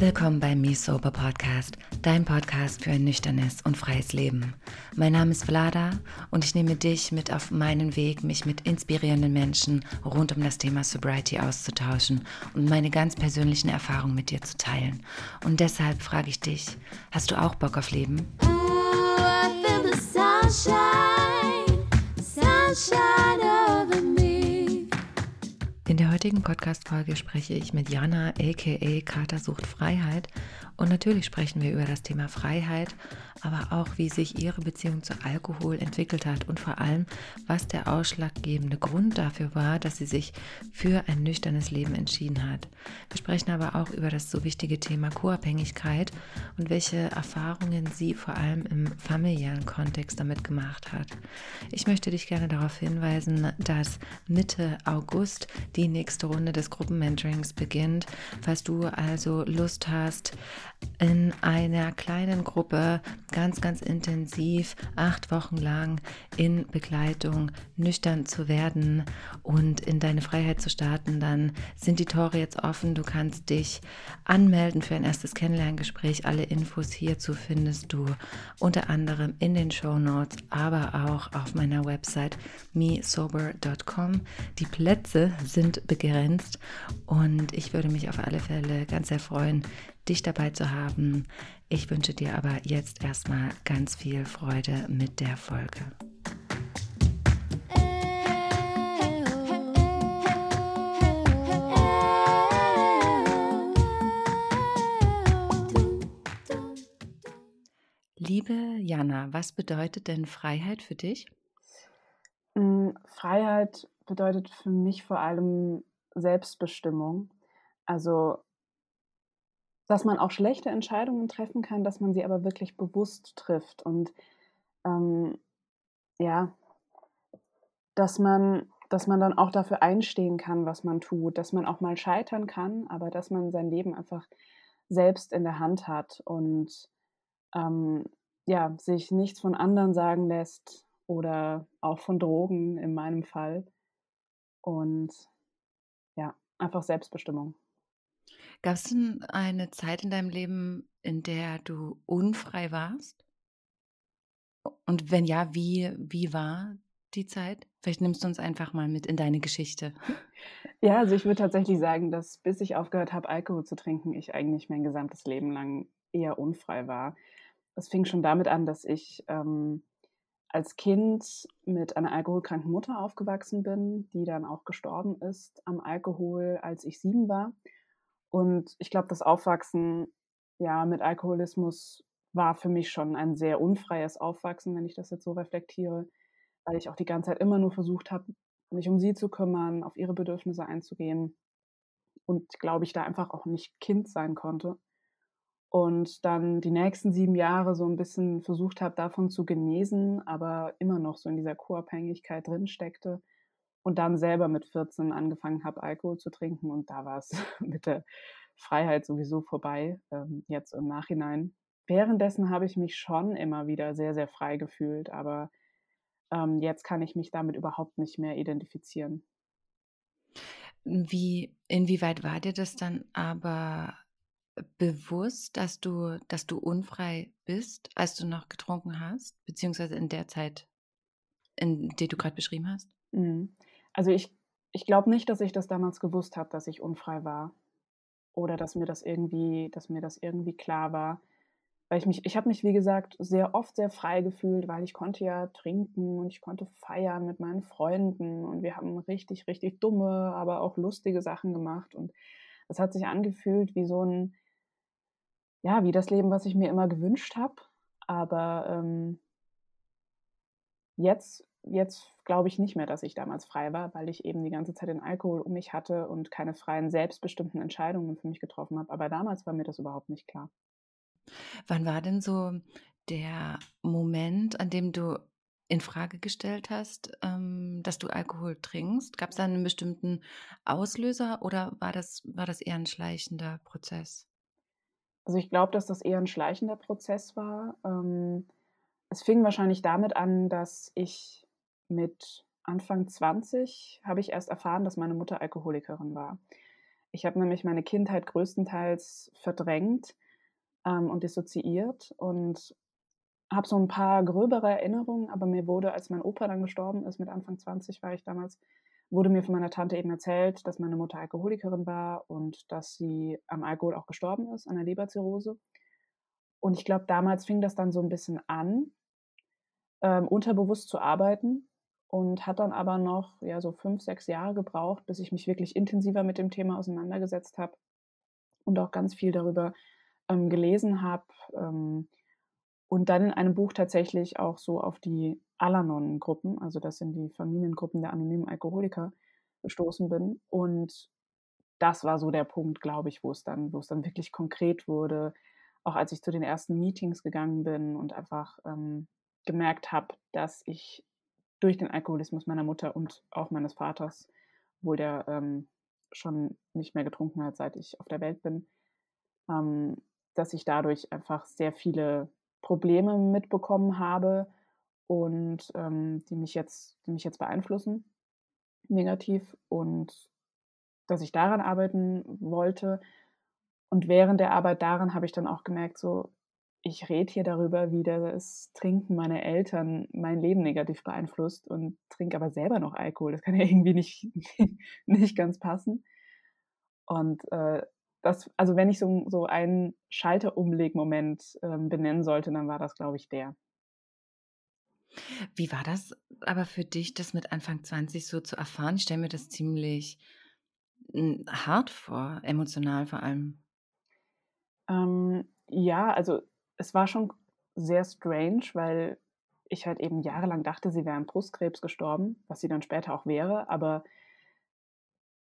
Willkommen beim Me Sober Podcast, dein Podcast für ein nüchternes und freies Leben. Mein Name ist Vlada und ich nehme dich mit auf meinen Weg, mich mit inspirierenden Menschen rund um das Thema Sobriety auszutauschen und meine ganz persönlichen Erfahrungen mit dir zu teilen. Und deshalb frage ich dich, hast du auch Bock auf Leben? Ooh, I feel the sunshine, sunshine heutigen Podcast-Folge spreche ich mit Jana, aka Kater sucht Freiheit. Und natürlich sprechen wir über das Thema Freiheit, aber auch, wie sich ihre Beziehung zu Alkohol entwickelt hat und vor allem, was der ausschlaggebende Grund dafür war, dass sie sich für ein nüchternes Leben entschieden hat. Wir sprechen aber auch über das so wichtige Thema Co-Abhängigkeit und welche Erfahrungen sie vor allem im familiären Kontext damit gemacht hat. Ich möchte dich gerne darauf hinweisen, dass Mitte August die nächste Runde des Gruppenmentorings beginnt. Falls du also Lust hast, in einer kleinen Gruppe ganz, ganz intensiv acht Wochen lang in Begleitung nüchtern zu werden und in deine Freiheit zu starten, dann sind die Tore jetzt offen. Du kannst dich anmelden für ein erstes Kennenlerngespräch. Alle Infos hierzu findest du unter anderem in den Show Notes, aber auch auf meiner Website mesober.com. Die Plätze sind begrenzt und ich würde mich auf alle Fälle ganz sehr freuen, dich dabei zu haben. Ich wünsche dir aber jetzt erstmal ganz viel Freude mit der Folge. Liebe Jana, was bedeutet denn Freiheit für dich? Mm, Freiheit bedeutet für mich vor allem Selbstbestimmung. Also, dass man auch schlechte Entscheidungen treffen kann, dass man sie aber wirklich bewusst trifft und ähm, ja, dass man, dass man dann auch dafür einstehen kann, was man tut, dass man auch mal scheitern kann, aber dass man sein Leben einfach selbst in der Hand hat und ähm, ja, sich nichts von anderen sagen lässt oder auch von Drogen in meinem Fall. Und ja, einfach Selbstbestimmung. Gab es denn eine Zeit in deinem Leben, in der du unfrei warst? Und wenn ja, wie, wie war die Zeit? Vielleicht nimmst du uns einfach mal mit in deine Geschichte. Ja, also ich würde tatsächlich sagen, dass bis ich aufgehört habe, Alkohol zu trinken, ich eigentlich mein gesamtes Leben lang eher unfrei war. Es fing schon damit an, dass ich ähm, als Kind mit einer alkoholkranken Mutter aufgewachsen bin, die dann auch gestorben ist am Alkohol, als ich sieben war. Und ich glaube, das Aufwachsen ja mit Alkoholismus war für mich schon ein sehr unfreies Aufwachsen, wenn ich das jetzt so reflektiere, weil ich auch die ganze Zeit immer nur versucht habe, mich um sie zu kümmern, auf ihre Bedürfnisse einzugehen und glaube ich da einfach auch nicht Kind sein konnte. Und dann die nächsten sieben Jahre so ein bisschen versucht habe, davon zu genesen, aber immer noch so in dieser Co-Abhängigkeit drin steckte und dann selber mit 14 angefangen habe, Alkohol zu trinken und da war es mit der Freiheit sowieso vorbei, ähm, jetzt im Nachhinein. Währenddessen habe ich mich schon immer wieder sehr, sehr frei gefühlt, aber ähm, jetzt kann ich mich damit überhaupt nicht mehr identifizieren. Wie, inwieweit war dir das dann aber bewusst, dass du, dass du unfrei bist, als du noch getrunken hast, beziehungsweise in der Zeit, in der du gerade beschrieben hast? Mhm. Also ich, ich glaube nicht, dass ich das damals gewusst habe, dass ich unfrei war. Oder dass mir das irgendwie, dass mir das irgendwie klar war. Weil ich mich, ich habe mich, wie gesagt, sehr oft sehr frei gefühlt, weil ich konnte ja trinken und ich konnte feiern mit meinen Freunden und wir haben richtig, richtig dumme, aber auch lustige Sachen gemacht. Und es hat sich angefühlt wie so ein, ja, wie das Leben, was ich mir immer gewünscht habe. Aber ähm, jetzt, jetzt glaube ich nicht mehr, dass ich damals frei war, weil ich eben die ganze Zeit den Alkohol um mich hatte und keine freien, selbstbestimmten Entscheidungen für mich getroffen habe. Aber damals war mir das überhaupt nicht klar. Wann war denn so der Moment, an dem du in Frage gestellt hast, ähm, dass du Alkohol trinkst? Gab es da einen bestimmten Auslöser oder war das, war das eher ein schleichender Prozess? Also ich glaube, dass das eher ein schleichender Prozess war. Ähm, es fing wahrscheinlich damit an, dass ich mit Anfang 20 habe ich erst erfahren, dass meine Mutter Alkoholikerin war. Ich habe nämlich meine Kindheit größtenteils verdrängt ähm, und dissoziiert und habe so ein paar gröbere Erinnerungen, aber mir wurde, als mein Opa dann gestorben ist, mit Anfang 20 war ich damals, wurde mir von meiner Tante eben erzählt, dass meine Mutter Alkoholikerin war und dass sie am Alkohol auch gestorben ist, an der Leberzirrhose. Und ich glaube, damals fing das dann so ein bisschen an, ähm, unterbewusst zu arbeiten und hat dann aber noch ja, so fünf, sechs Jahre gebraucht, bis ich mich wirklich intensiver mit dem Thema auseinandergesetzt habe und auch ganz viel darüber ähm, gelesen habe. Ähm, und dann in einem Buch tatsächlich auch so auf die Alanon-Gruppen, also das sind die Familiengruppen der anonymen Alkoholiker, gestoßen bin. Und das war so der Punkt, glaube ich, wo es dann, wo es dann wirklich konkret wurde. Auch als ich zu den ersten Meetings gegangen bin und einfach ähm, gemerkt habe, dass ich durch den Alkoholismus meiner Mutter und auch meines Vaters, obwohl der ähm, schon nicht mehr getrunken hat, seit ich auf der Welt bin, ähm, dass ich dadurch einfach sehr viele Probleme mitbekommen habe und ähm, die mich jetzt, die mich jetzt beeinflussen, negativ und dass ich daran arbeiten wollte. Und während der Arbeit daran habe ich dann auch gemerkt, so, ich rede hier darüber, wie das Trinken meiner Eltern mein Leben negativ beeinflusst und trinke aber selber noch Alkohol. Das kann ja irgendwie nicht, nicht ganz passen. Und äh, das, also wenn ich so, so einen Schalterumlegmoment ähm, benennen sollte, dann war das, glaube ich, der. Wie war das aber für dich, das mit Anfang 20 so zu erfahren? Ich stelle mir das ziemlich hm, hart vor, emotional vor allem. Ähm, ja, also es war schon sehr strange, weil ich halt eben jahrelang dachte, sie wäre an Brustkrebs gestorben, was sie dann später auch wäre, aber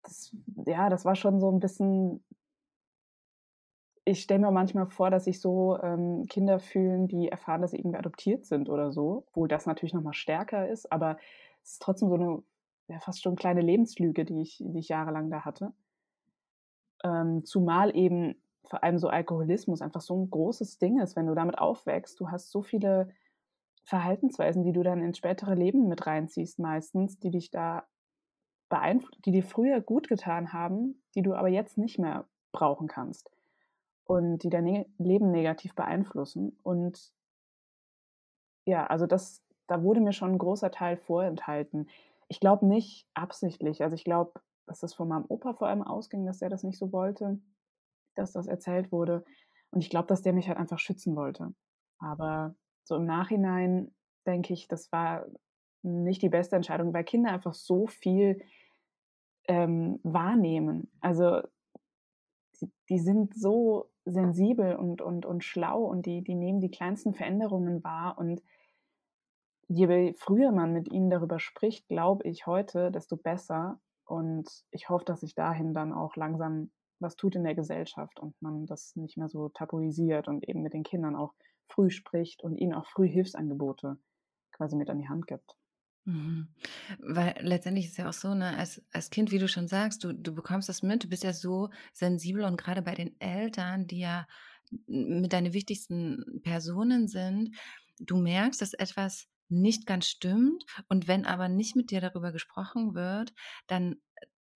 das, ja, das war schon so ein bisschen ich stelle mir manchmal vor, dass sich so ähm, Kinder fühlen, die erfahren, dass sie irgendwie adoptiert sind oder so, obwohl das natürlich nochmal stärker ist, aber es ist trotzdem so eine ja, fast schon kleine Lebenslüge, die ich, die ich jahrelang da hatte. Ähm, zumal eben vor allem so Alkoholismus einfach so ein großes Ding ist, wenn du damit aufwächst. Du hast so viele Verhaltensweisen, die du dann ins spätere Leben mit reinziehst, meistens, die dich da beeinflussen, die dir früher gut getan haben, die du aber jetzt nicht mehr brauchen kannst und die dein ne Leben negativ beeinflussen. Und ja, also das, da wurde mir schon ein großer Teil vorenthalten. Ich glaube nicht absichtlich. Also ich glaube, dass das von meinem Opa vor allem ausging, dass er das nicht so wollte, dass das erzählt wurde. Und ich glaube, dass der mich halt einfach schützen wollte. Aber so im Nachhinein denke ich, das war nicht die beste Entscheidung, weil Kinder einfach so viel ähm, wahrnehmen. Also die, die, sind so sensibel und, und, und schlau und die, die nehmen die kleinsten Veränderungen wahr. Und je früher man mit ihnen darüber spricht, glaube ich heute, desto besser. Und ich hoffe, dass sich dahin dann auch langsam was tut in der Gesellschaft und man das nicht mehr so tabuisiert und eben mit den Kindern auch früh spricht und ihnen auch früh Hilfsangebote quasi mit an die Hand gibt. Mhm. Weil letztendlich ist ja auch so, ne, als, als Kind, wie du schon sagst, du, du bekommst das mit, du bist ja so sensibel und gerade bei den Eltern, die ja mit deine wichtigsten Personen sind, du merkst, dass etwas nicht ganz stimmt und wenn aber nicht mit dir darüber gesprochen wird, dann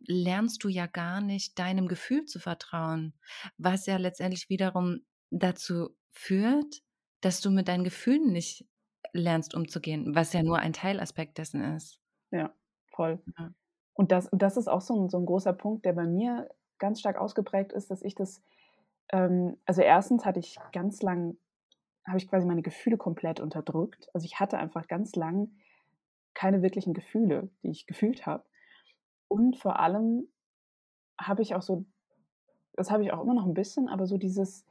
lernst du ja gar nicht deinem Gefühl zu vertrauen, was ja letztendlich wiederum dazu führt, dass du mit deinen Gefühlen nicht lernst umzugehen, was ja nur ein Teilaspekt dessen ist. Ja, voll. Ja. Und das, das ist auch so ein, so ein großer Punkt, der bei mir ganz stark ausgeprägt ist, dass ich das, ähm, also erstens hatte ich ganz lang, habe ich quasi meine Gefühle komplett unterdrückt. Also ich hatte einfach ganz lang keine wirklichen Gefühle, die ich gefühlt habe. Und vor allem habe ich auch so, das habe ich auch immer noch ein bisschen, aber so dieses,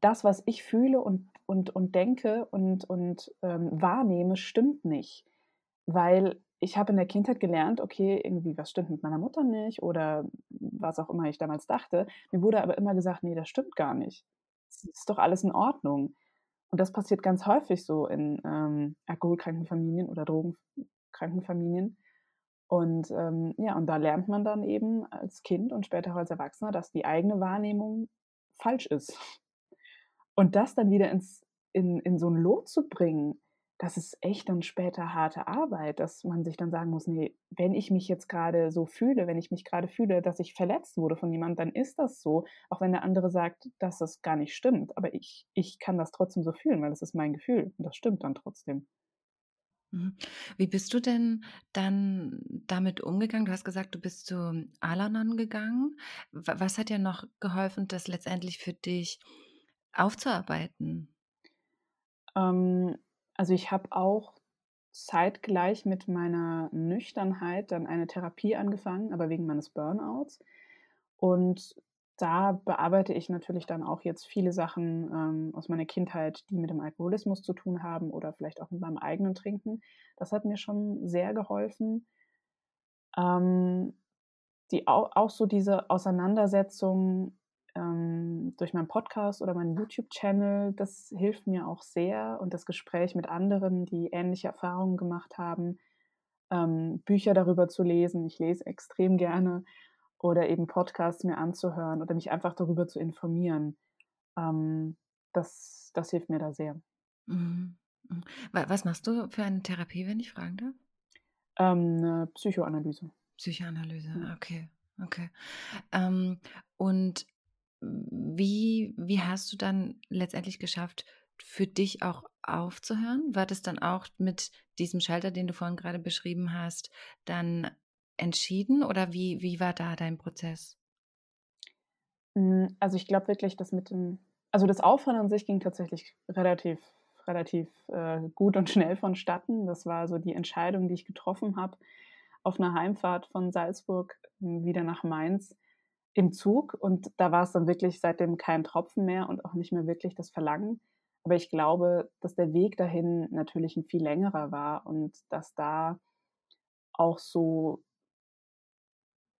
das, was ich fühle und und, und denke und, und ähm, wahrnehme, stimmt nicht. Weil ich habe in der Kindheit gelernt, okay, irgendwie was stimmt mit meiner Mutter nicht oder was auch immer ich damals dachte. Mir wurde aber immer gesagt, nee, das stimmt gar nicht. Es ist doch alles in Ordnung. Und das passiert ganz häufig so in ähm, alkoholkranken Familien oder drogenkranken Familien. Und ähm, ja, und da lernt man dann eben als Kind und später auch als Erwachsener, dass die eigene Wahrnehmung falsch ist. Und das dann wieder ins, in, in so ein Lot zu bringen, das ist echt dann später harte Arbeit, dass man sich dann sagen muss, nee, wenn ich mich jetzt gerade so fühle, wenn ich mich gerade fühle, dass ich verletzt wurde von jemandem, dann ist das so, auch wenn der andere sagt, dass das gar nicht stimmt. Aber ich, ich kann das trotzdem so fühlen, weil das ist mein Gefühl und das stimmt dann trotzdem. Mhm. Wie bist du denn dann damit umgegangen? Du hast gesagt, du bist zu Alanon gegangen. Was hat dir noch geholfen, das letztendlich für dich aufzuarbeiten? Ähm, also ich habe auch zeitgleich mit meiner Nüchternheit dann eine Therapie angefangen, aber wegen meines Burnouts. Und da bearbeite ich natürlich dann auch jetzt viele Sachen ähm, aus meiner Kindheit, die mit dem Alkoholismus zu tun haben oder vielleicht auch mit meinem eigenen Trinken. Das hat mir schon sehr geholfen. Ähm, die, auch, auch so diese Auseinandersetzung ähm, durch meinen Podcast oder meinen YouTube-Channel, das hilft mir auch sehr und das Gespräch mit anderen, die ähnliche Erfahrungen gemacht haben, ähm, Bücher darüber zu lesen. Ich lese extrem gerne oder eben Podcasts mir anzuhören oder mich einfach darüber zu informieren. Ähm, das, das hilft mir da sehr. Mhm. mhm. Was machst du für eine Therapie, wenn ich fragen darf? Ähm, eine Psychoanalyse. Psychoanalyse, okay, okay. Ähm, und wie, wie hast du dann letztendlich geschafft, für dich auch aufzuhören? War das dann auch mit diesem Schalter, den du vorhin gerade beschrieben hast, dann entschieden oder wie, wie war da dein Prozess? Hm, also ich glaube wirklich, dass mit dem, also das Aufhören an sich ging tatsächlich relativ, relativ äh, gut und schnell vonstatten. Das war so die Entscheidung, die ich getroffen habe auf einer Heimfahrt von Salzburg hm, wieder nach Mainz im Zug und da war es dann wirklich seitdem kein Tropfen mehr und auch nicht mehr wirklich das Verlangen. Aber ich glaube, dass der Weg dahin natürlich ein viel längerer war und dass da auch so,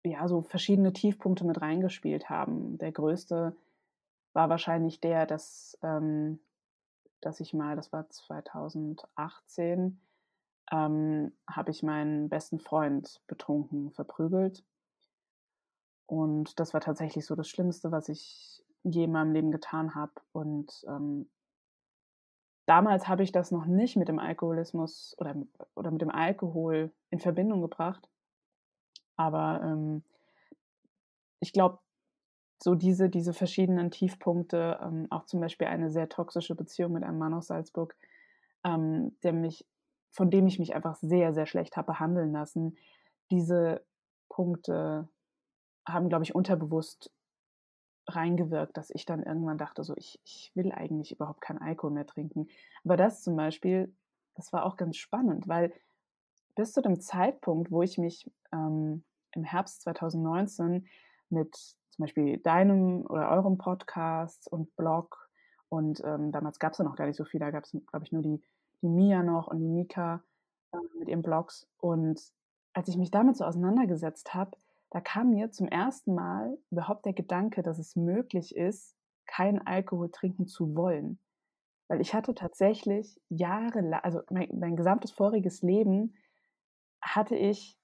ja, so verschiedene Tiefpunkte mit reingespielt haben. Der größte war wahrscheinlich der, dass, ähm, dass ich mal, das war 2018, ähm, habe ich meinen besten Freund betrunken verprügelt und das war tatsächlich so das Schlimmste, was ich je in meinem Leben getan habe. Und ähm, damals habe ich das noch nicht mit dem Alkoholismus oder, oder mit dem Alkohol in Verbindung gebracht. Aber ähm, ich glaube, so diese, diese verschiedenen Tiefpunkte, ähm, auch zum Beispiel eine sehr toxische Beziehung mit einem Mann aus Salzburg, ähm, der mich, von dem ich mich einfach sehr, sehr schlecht habe behandeln lassen, diese Punkte haben, glaube ich, unterbewusst reingewirkt, dass ich dann irgendwann dachte, so ich, ich will eigentlich überhaupt keinen Alkohol mehr trinken. Aber das zum Beispiel, das war auch ganz spannend, weil bis zu dem Zeitpunkt, wo ich mich ähm, im Herbst 2019 mit zum Beispiel deinem oder eurem Podcast und Blog und ähm, damals gab es ja noch gar nicht so viel, da gab es, glaube ich, nur die, die Mia noch und die Mika äh, mit ihren Blogs. Und als ich mich damit so auseinandergesetzt habe, da kam mir zum ersten Mal überhaupt der Gedanke, dass es möglich ist, keinen Alkohol trinken zu wollen. Weil ich hatte tatsächlich jahrelang, also mein, mein gesamtes voriges Leben hatte ich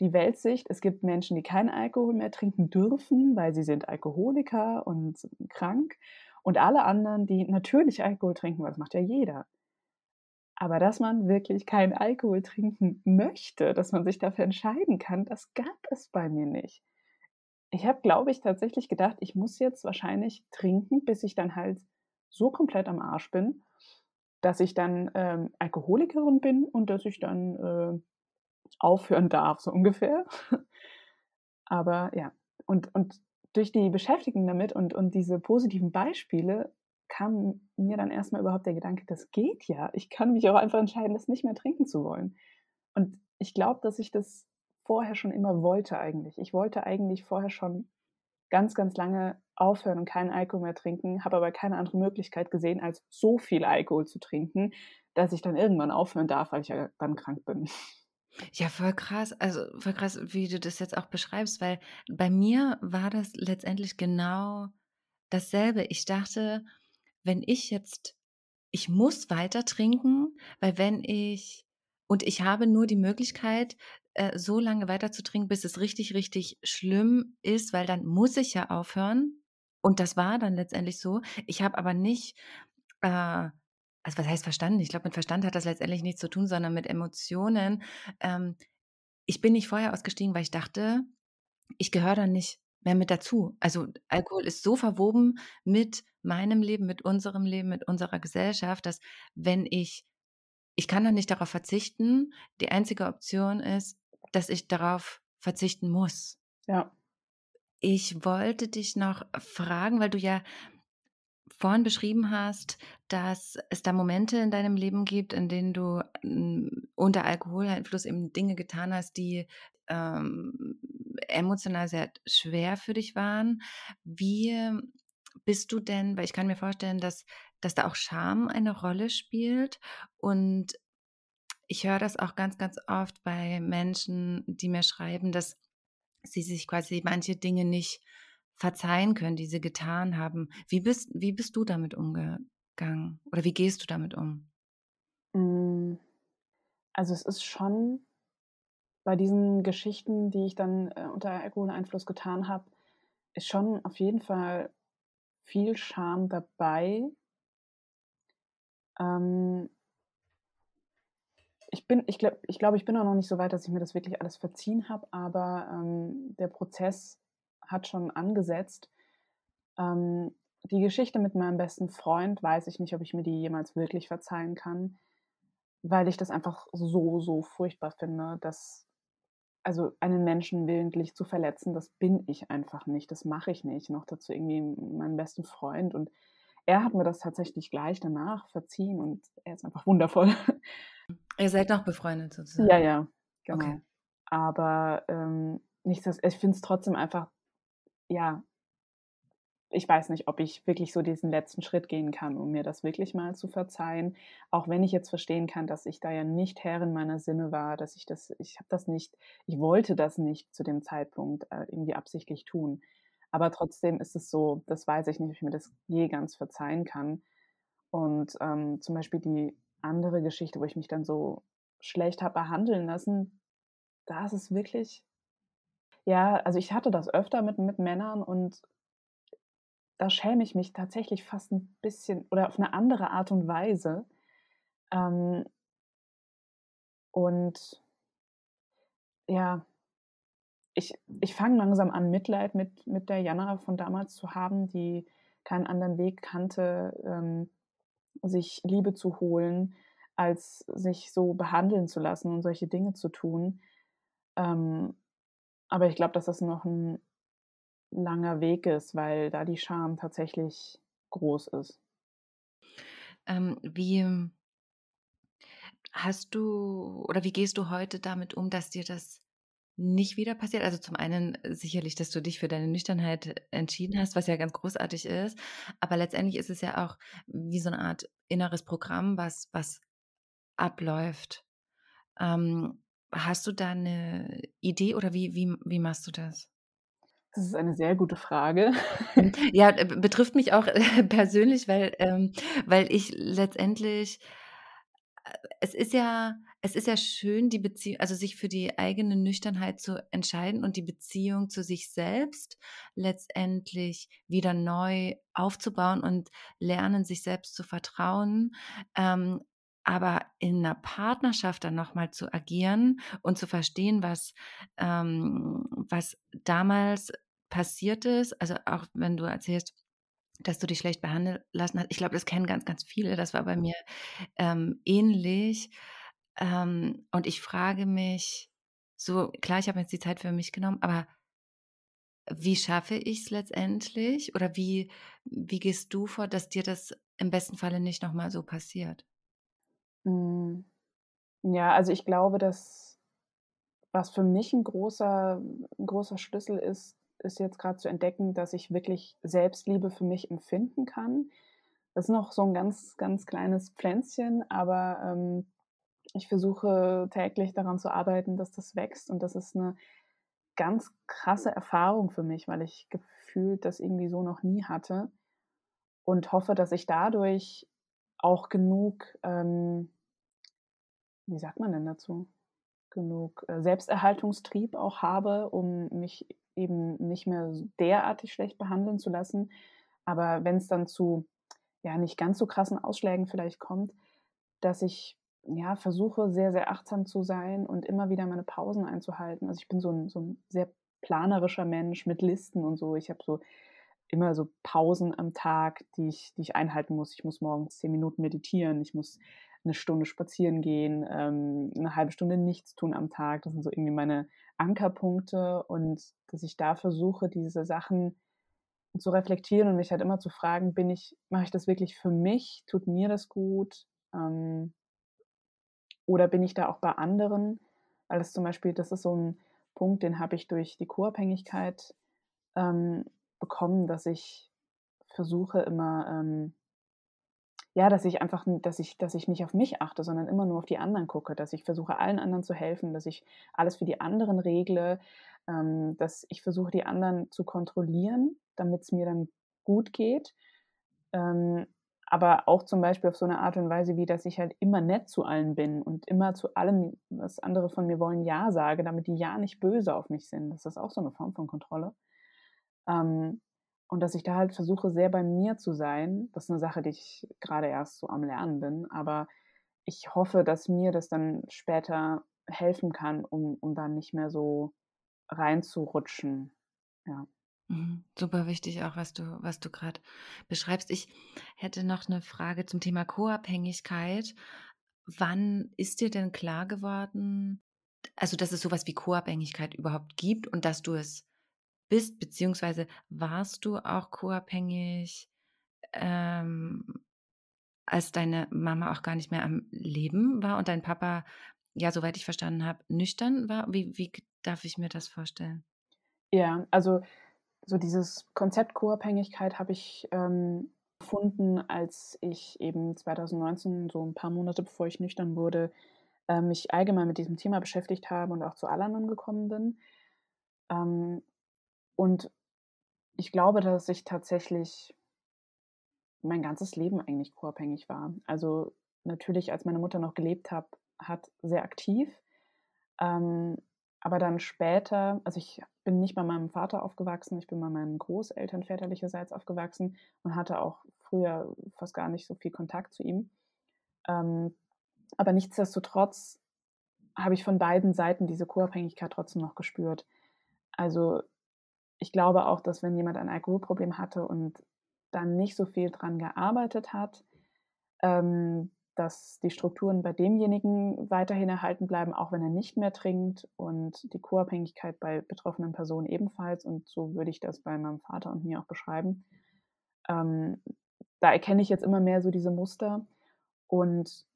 die Weltsicht, es gibt Menschen, die keinen Alkohol mehr trinken dürfen, weil sie sind Alkoholiker und krank. Und alle anderen, die natürlich Alkohol trinken, weil das macht ja jeder. Aber dass man wirklich keinen Alkohol trinken möchte, dass man sich dafür entscheiden kann, das gab es bei mir nicht. Ich habe, glaube ich, tatsächlich gedacht, ich muss jetzt wahrscheinlich trinken, bis ich dann halt so komplett am Arsch bin, dass ich dann ähm, Alkoholikerin bin und dass ich dann äh, aufhören darf, so ungefähr. Aber ja, und, und durch die Beschäftigung damit und, und diese positiven Beispiele kam mir dann erstmal überhaupt der Gedanke, das geht ja. Ich kann mich auch einfach entscheiden, das nicht mehr trinken zu wollen. Und ich glaube, dass ich das vorher schon immer wollte eigentlich. Ich wollte eigentlich vorher schon ganz, ganz lange aufhören und keinen Alkohol mehr trinken, habe aber keine andere Möglichkeit gesehen, als so viel Alkohol zu trinken, dass ich dann irgendwann aufhören darf, weil ich ja dann krank bin. Ja, voll krass. Also voll krass, wie du das jetzt auch beschreibst, weil bei mir war das letztendlich genau dasselbe. Ich dachte, wenn ich jetzt, ich muss weiter trinken, weil wenn ich, und ich habe nur die Möglichkeit, äh, so lange weiter zu trinken, bis es richtig, richtig schlimm ist, weil dann muss ich ja aufhören. Und das war dann letztendlich so. Ich habe aber nicht äh, also was heißt verstanden? Ich glaube, mit Verstand hat das letztendlich nichts zu tun, sondern mit Emotionen. Ähm, ich bin nicht vorher ausgestiegen, weil ich dachte, ich gehöre da nicht mehr mit dazu. Also Alkohol ist so verwoben mit meinem Leben, mit unserem Leben, mit unserer Gesellschaft, dass wenn ich, ich kann dann nicht darauf verzichten, die einzige Option ist, dass ich darauf verzichten muss. Ja. Ich wollte dich noch fragen, weil du ja vorhin beschrieben hast, dass es da Momente in deinem Leben gibt, in denen du mm, unter Alkoholeinfluss eben Dinge getan hast, die ähm, emotional sehr schwer für dich waren. Wie bist du denn, weil ich kann mir vorstellen, dass, dass da auch Scham eine Rolle spielt und ich höre das auch ganz, ganz oft bei Menschen, die mir schreiben, dass sie sich quasi manche Dinge nicht verzeihen können, die sie getan haben. Wie bist, wie bist du damit umgegangen? Oder wie gehst du damit um? Mm, also es ist schon bei diesen Geschichten, die ich dann äh, unter Alkoholeinfluss getan habe, ist schon auf jeden Fall viel Scham dabei. Ähm, ich bin, ich glaube, ich, glaub, ich bin auch noch nicht so weit, dass ich mir das wirklich alles verziehen habe, aber ähm, der Prozess hat schon angesetzt. Ähm, die Geschichte mit meinem besten Freund weiß ich nicht, ob ich mir die jemals wirklich verzeihen kann, weil ich das einfach so, so furchtbar finde, dass also einen Menschen willentlich zu verletzen, das bin ich einfach nicht, das mache ich nicht. Noch dazu irgendwie meinen besten Freund und er hat mir das tatsächlich gleich danach verziehen und er ist einfach wundervoll. Ihr seid noch befreundet sozusagen? Ja, ja, genau. Okay. Aber ähm, nichts, ich finde es trotzdem einfach, ja, ich weiß nicht, ob ich wirklich so diesen letzten Schritt gehen kann, um mir das wirklich mal zu verzeihen. Auch wenn ich jetzt verstehen kann, dass ich da ja nicht Herrin meiner Sinne war, dass ich das, ich habe das nicht, ich wollte das nicht zu dem Zeitpunkt äh, irgendwie absichtlich tun. Aber trotzdem ist es so, das weiß ich nicht, ob ich mir das je ganz verzeihen kann. Und ähm, zum Beispiel die andere Geschichte, wo ich mich dann so schlecht habe behandeln lassen, da ist es wirklich, ja, also ich hatte das öfter mit, mit Männern und da schäme ich mich tatsächlich fast ein bisschen oder auf eine andere Art und Weise. Ähm, und ja, ich, ich fange langsam an, Mitleid mit, mit der Jana von damals zu haben, die keinen anderen Weg kannte, ähm, sich Liebe zu holen, als sich so behandeln zu lassen und solche Dinge zu tun. Ähm, aber ich glaube, dass das noch ein langer Weg ist, weil da die Scham tatsächlich groß ist. Ähm, wie hast du oder wie gehst du heute damit um, dass dir das nicht wieder passiert? Also zum einen sicherlich, dass du dich für deine Nüchternheit entschieden hast, was ja ganz großartig ist, aber letztendlich ist es ja auch wie so eine Art inneres Programm, was, was abläuft. Ähm, hast du da eine Idee oder wie, wie, wie machst du das? Das ist eine sehr gute Frage. Hm, ja, äh, betrifft mich auch persönlich, weil, ähm, weil ich letztendlich, äh, es ist ja, es ist ja schön, die Beziehung, also sich für die eigene Nüchternheit zu entscheiden und die Beziehung zu sich selbst letztendlich wieder neu aufzubauen und lernen, sich selbst zu vertrauen. Ähm, aber in einer Partnerschaft dann nochmal zu agieren und zu verstehen, was, ähm, was damals passiert ist, also auch wenn du erzählst, dass du dich schlecht behandelt lassen hast, ich glaube, das kennen ganz, ganz viele, das war bei mir ähm, ähnlich. Ähm, und ich frage mich, so klar, ich habe jetzt die Zeit für mich genommen, aber wie schaffe ich es letztendlich oder wie, wie gehst du vor, dass dir das im besten Falle nicht nochmal so passiert? Hm. Ja, also ich glaube, dass was für mich ein großer, ein großer Schlüssel ist, ist jetzt gerade zu entdecken, dass ich wirklich Selbstliebe für mich empfinden kann. Das ist noch so ein ganz, ganz kleines Pflänzchen, aber ähm, ich versuche täglich daran zu arbeiten, dass das wächst und das ist eine ganz krasse Erfahrung für mich, weil ich gefühlt das irgendwie so noch nie hatte und hoffe, dass ich dadurch auch genug, ähm, wie sagt man denn dazu, genug äh, Selbsterhaltungstrieb auch habe, um mich eben nicht mehr derartig schlecht behandeln zu lassen. Aber wenn es dann zu ja nicht ganz so krassen Ausschlägen vielleicht kommt, dass ich ja versuche sehr, sehr achtsam zu sein und immer wieder meine Pausen einzuhalten. Also ich bin so ein, so ein sehr planerischer Mensch mit Listen und so. Ich habe so immer so Pausen am Tag, die ich, die ich einhalten muss. Ich muss morgens zehn Minuten meditieren, ich muss eine Stunde spazieren gehen, ähm, eine halbe Stunde nichts tun am Tag. Das sind so irgendwie meine Ankerpunkte und dass ich da versuche, diese Sachen zu reflektieren und mich halt immer zu fragen, bin ich, mache ich das wirklich für mich? Tut mir das gut? Ähm, oder bin ich da auch bei anderen? Weil das zum Beispiel, das ist so ein Punkt, den habe ich durch die Co-Abhängigkeit ähm, bekommen, dass ich versuche immer, ähm, ja, dass ich einfach, dass ich, dass ich nicht auf mich achte, sondern immer nur auf die anderen gucke, dass ich versuche, allen anderen zu helfen, dass ich alles für die anderen regle, ähm, dass ich versuche, die anderen zu kontrollieren, damit es mir dann gut geht. Ähm, aber auch zum Beispiel auf so eine Art und Weise, wie dass ich halt immer nett zu allen bin und immer zu allem, was andere von mir wollen, Ja sage, damit die Ja nicht böse auf mich sind. Das ist auch so eine Form von Kontrolle. Ähm, und dass ich da halt versuche, sehr bei mir zu sein. Das ist eine Sache, die ich gerade erst so am Lernen bin. Aber ich hoffe, dass mir das dann später helfen kann, um, um dann nicht mehr so reinzurutschen. Ja. Mhm. Super wichtig auch, was du, was du gerade beschreibst. Ich hätte noch eine Frage zum Thema Co-Abhängigkeit. Wann ist dir denn klar geworden, also dass es sowas wie Co-Abhängigkeit überhaupt gibt und dass du es bist, beziehungsweise warst du auch co-abhängig, ähm, als deine Mama auch gar nicht mehr am Leben war und dein Papa, ja, soweit ich verstanden habe, nüchtern war? Wie, wie darf ich mir das vorstellen? Ja, also so dieses Konzept Co-Abhängigkeit habe ich ähm, gefunden, als ich eben 2019, so ein paar Monate bevor ich nüchtern wurde, äh, mich allgemein mit diesem Thema beschäftigt habe und auch zu Alanon gekommen bin. Ähm, und ich glaube, dass ich tatsächlich mein ganzes Leben eigentlich co-abhängig war. Also natürlich, als meine Mutter noch gelebt hat, hat sehr aktiv. Ähm, aber dann später, also ich bin nicht bei meinem Vater aufgewachsen, ich bin bei meinen Großeltern väterlicherseits aufgewachsen und hatte auch früher fast gar nicht so viel Kontakt zu ihm. Ähm, aber nichtsdestotrotz habe ich von beiden Seiten diese Co-Abhängigkeit trotzdem noch gespürt. Also ich glaube auch, dass wenn jemand ein Alkoholproblem hatte und dann nicht so viel dran gearbeitet hat, ähm, dass die Strukturen bei demjenigen weiterhin erhalten bleiben, auch wenn er nicht mehr trinkt und die Co-Abhängigkeit bei betroffenen Personen ebenfalls. Und so würde ich das bei meinem Vater und mir auch beschreiben. Ähm, da erkenne ich jetzt immer mehr so diese Muster. Und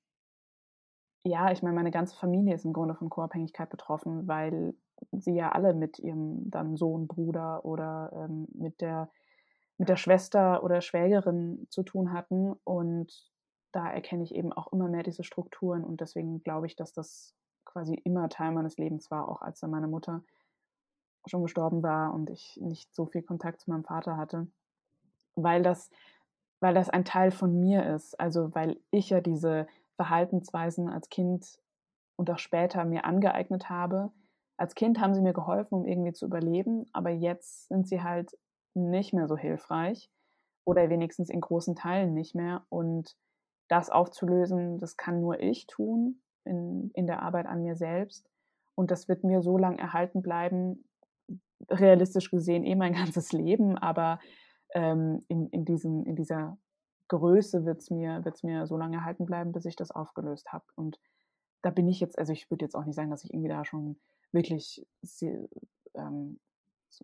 ja, ich meine, meine ganze Familie ist im Grunde von Co-Abhängigkeit betroffen, weil sie ja alle mit ihrem dann Sohn, Bruder oder ähm, mit der mit der Schwester oder Schwägerin zu tun hatten. Und da erkenne ich eben auch immer mehr diese Strukturen. Und deswegen glaube ich, dass das quasi immer Teil meines Lebens war, auch als dann meine Mutter schon gestorben war und ich nicht so viel Kontakt zu meinem Vater hatte, weil das, weil das ein Teil von mir ist, also weil ich ja diese Verhaltensweisen als Kind und auch später mir angeeignet habe, als Kind haben sie mir geholfen, um irgendwie zu überleben, aber jetzt sind sie halt nicht mehr so hilfreich oder wenigstens in großen Teilen nicht mehr. Und das aufzulösen, das kann nur ich tun in, in der Arbeit an mir selbst. Und das wird mir so lange erhalten bleiben, realistisch gesehen eh mein ganzes Leben, aber ähm, in, in, diesem, in dieser Größe wird es mir, wird's mir so lange erhalten bleiben, bis ich das aufgelöst habe. Und da bin ich jetzt, also ich würde jetzt auch nicht sagen, dass ich irgendwie da schon wirklich ähm,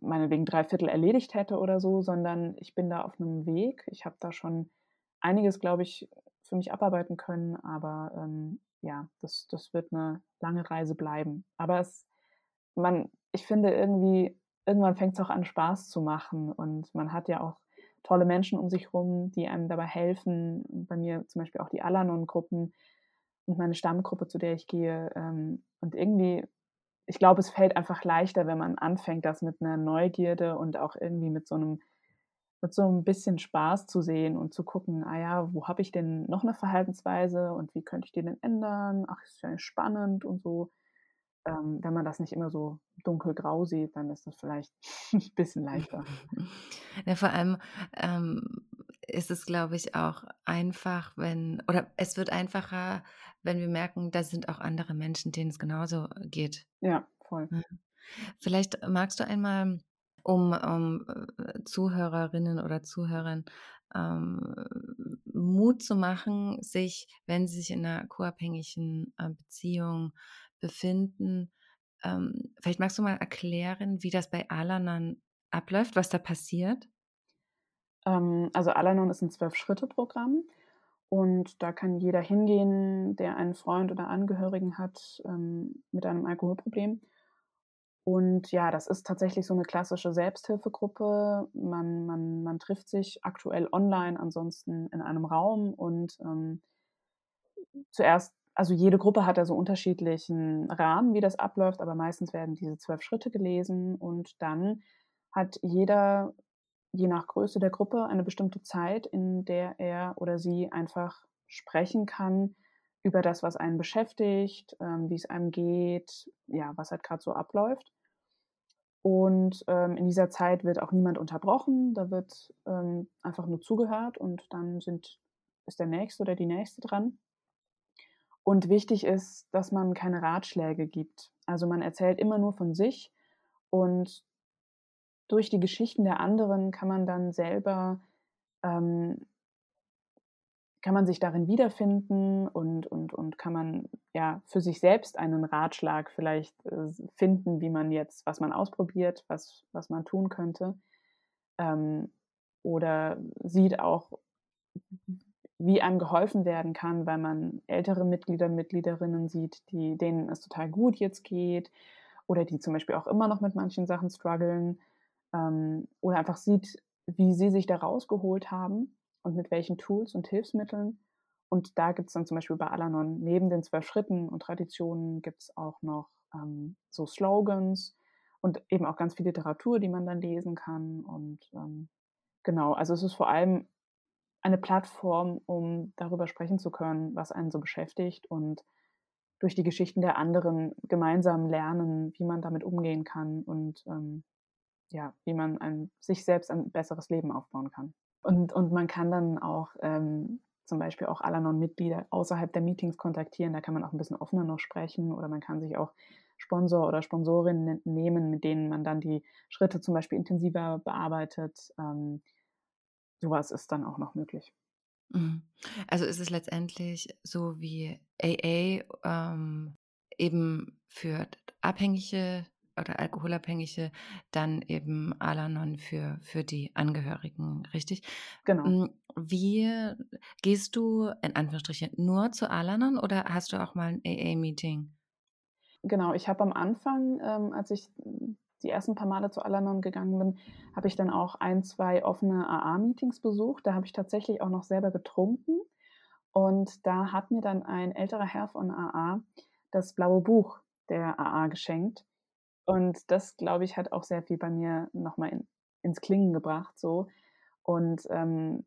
meinetwegen drei Viertel erledigt hätte oder so, sondern ich bin da auf einem Weg. Ich habe da schon einiges, glaube ich, für mich abarbeiten können, aber ähm, ja, das, das wird eine lange Reise bleiben. Aber es, man, ich finde irgendwie, irgendwann fängt es auch an, Spaß zu machen und man hat ja auch tolle Menschen um sich rum, die einem dabei helfen. Bei mir zum Beispiel auch die Alanon-Gruppen und meine Stammgruppe, zu der ich gehe. Ähm, und irgendwie ich glaube, es fällt einfach leichter, wenn man anfängt, das mit einer Neugierde und auch irgendwie mit so einem mit so ein bisschen Spaß zu sehen und zu gucken, ah ja, wo habe ich denn noch eine Verhaltensweise und wie könnte ich die denn ändern? Ach, ist ja spannend und so. Ähm, wenn man das nicht immer so dunkelgrau sieht, dann ist das vielleicht ein bisschen leichter. Ja, vor allem ähm, ist es, glaube ich, auch einfach, wenn, oder es wird einfacher, wenn wir merken, da sind auch andere Menschen, denen es genauso geht. Ja, voll. Vielleicht magst du einmal, um, um äh, Zuhörerinnen oder Zuhörern ähm, Mut zu machen, sich, wenn sie sich in einer co-abhängigen äh, Beziehung befinden, ähm, vielleicht magst du mal erklären, wie das bei Alanon abläuft, was da passiert? Ähm, also Alanon ist ein Zwölf-Schritte-Programm und da kann jeder hingehen, der einen Freund oder Angehörigen hat ähm, mit einem Alkoholproblem. Und ja, das ist tatsächlich so eine klassische Selbsthilfegruppe. Man, man, man trifft sich aktuell online, ansonsten in einem Raum und ähm, zuerst also jede Gruppe hat da so unterschiedlichen Rahmen, wie das abläuft, aber meistens werden diese zwölf Schritte gelesen und dann hat jeder, je nach Größe der Gruppe, eine bestimmte Zeit, in der er oder sie einfach sprechen kann über das, was einen beschäftigt, ähm, wie es einem geht, ja, was halt gerade so abläuft. Und ähm, in dieser Zeit wird auch niemand unterbrochen, da wird ähm, einfach nur zugehört und dann sind, ist der Nächste oder die Nächste dran. Und wichtig ist, dass man keine Ratschläge gibt. Also man erzählt immer nur von sich und durch die Geschichten der anderen kann man dann selber, ähm, kann man sich darin wiederfinden und, und, und kann man ja für sich selbst einen Ratschlag vielleicht äh, finden, wie man jetzt, was man ausprobiert, was, was man tun könnte. Ähm, oder sieht auch, wie einem geholfen werden kann, weil man ältere Mitglieder, Mitgliederinnen sieht, die, denen es total gut jetzt geht oder die zum Beispiel auch immer noch mit manchen Sachen strugglen ähm, oder einfach sieht, wie sie sich da rausgeholt haben und mit welchen Tools und Hilfsmitteln. Und da gibt es dann zum Beispiel bei Alanon neben den zwölf Schritten und Traditionen gibt es auch noch ähm, so Slogans und eben auch ganz viel Literatur, die man dann lesen kann. Und ähm, genau, also es ist vor allem eine Plattform, um darüber sprechen zu können, was einen so beschäftigt und durch die Geschichten der anderen gemeinsam lernen, wie man damit umgehen kann und ähm, ja, wie man ein, sich selbst ein besseres Leben aufbauen kann. Und, und man kann dann auch ähm, zum Beispiel auch Alanon-Mitglieder außerhalb der Meetings kontaktieren. Da kann man auch ein bisschen offener noch sprechen oder man kann sich auch Sponsor oder Sponsorinnen nehmen, mit denen man dann die Schritte zum Beispiel intensiver bearbeitet. Ähm, sowas ist dann auch noch möglich. Mhm. Also ist es letztendlich so wie AA ähm, eben für Abhängige oder Alkoholabhängige, dann eben Alanon für, für die Angehörigen, richtig? Genau. Hm, wie gehst du in Anführungsstrichen nur zu Alanon oder hast du auch mal ein AA-Meeting? Genau, ich habe am Anfang, ähm, als ich die ersten paar Male zu Alanon gegangen bin, habe ich dann auch ein, zwei offene AA-Meetings besucht. Da habe ich tatsächlich auch noch selber getrunken. Und da hat mir dann ein älterer Herr von AA das blaue Buch der AA geschenkt. Und das, glaube ich, hat auch sehr viel bei mir nochmal in, ins Klingen gebracht. So. Und ähm,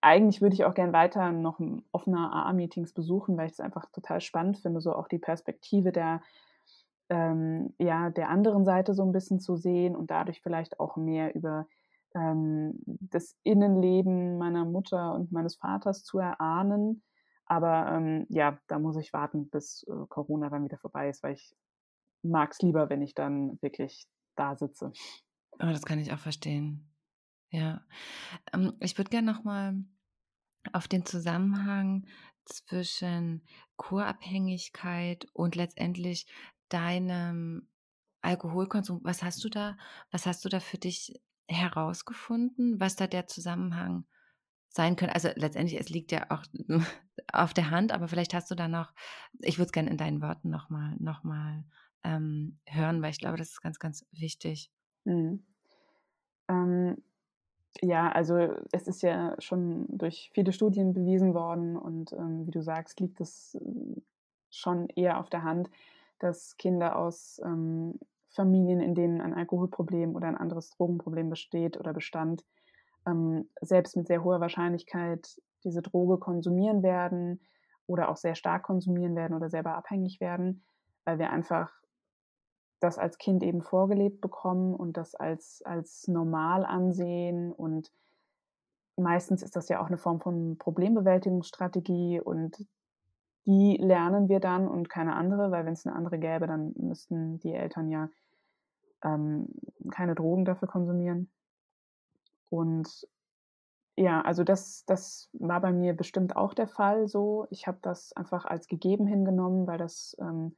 eigentlich würde ich auch gern weiter noch offene AA-Meetings besuchen, weil ich es einfach total spannend finde, so auch die Perspektive der ähm, ja, der anderen Seite so ein bisschen zu sehen und dadurch vielleicht auch mehr über ähm, das Innenleben meiner Mutter und meines Vaters zu erahnen. Aber ähm, ja, da muss ich warten, bis äh, Corona dann wieder vorbei ist, weil ich mag es lieber, wenn ich dann wirklich da sitze. Oh, das kann ich auch verstehen. Ja. Ähm, ich würde gerne nochmal auf den Zusammenhang zwischen Kurabhängigkeit und letztendlich deinem Alkoholkonsum, was hast du da, was hast du da für dich herausgefunden, was da der Zusammenhang sein könnte? Also letztendlich, es liegt ja auch auf der Hand, aber vielleicht hast du da noch, ich würde es gerne in deinen Worten nochmal noch ähm, hören, weil ich glaube, das ist ganz, ganz wichtig. Mhm. Ähm, ja, also es ist ja schon durch viele Studien bewiesen worden und ähm, wie du sagst, liegt es äh, schon eher auf der Hand, dass Kinder aus ähm, Familien, in denen ein Alkoholproblem oder ein anderes Drogenproblem besteht oder bestand, ähm, selbst mit sehr hoher Wahrscheinlichkeit diese Droge konsumieren werden oder auch sehr stark konsumieren werden oder selber abhängig werden, weil wir einfach das als Kind eben vorgelebt bekommen und das als, als normal ansehen und meistens ist das ja auch eine Form von Problembewältigungsstrategie und die lernen wir dann und keine andere, weil wenn es eine andere gäbe, dann müssten die Eltern ja ähm, keine Drogen dafür konsumieren. Und ja, also das, das war bei mir bestimmt auch der Fall so. Ich habe das einfach als gegeben hingenommen, weil das ähm,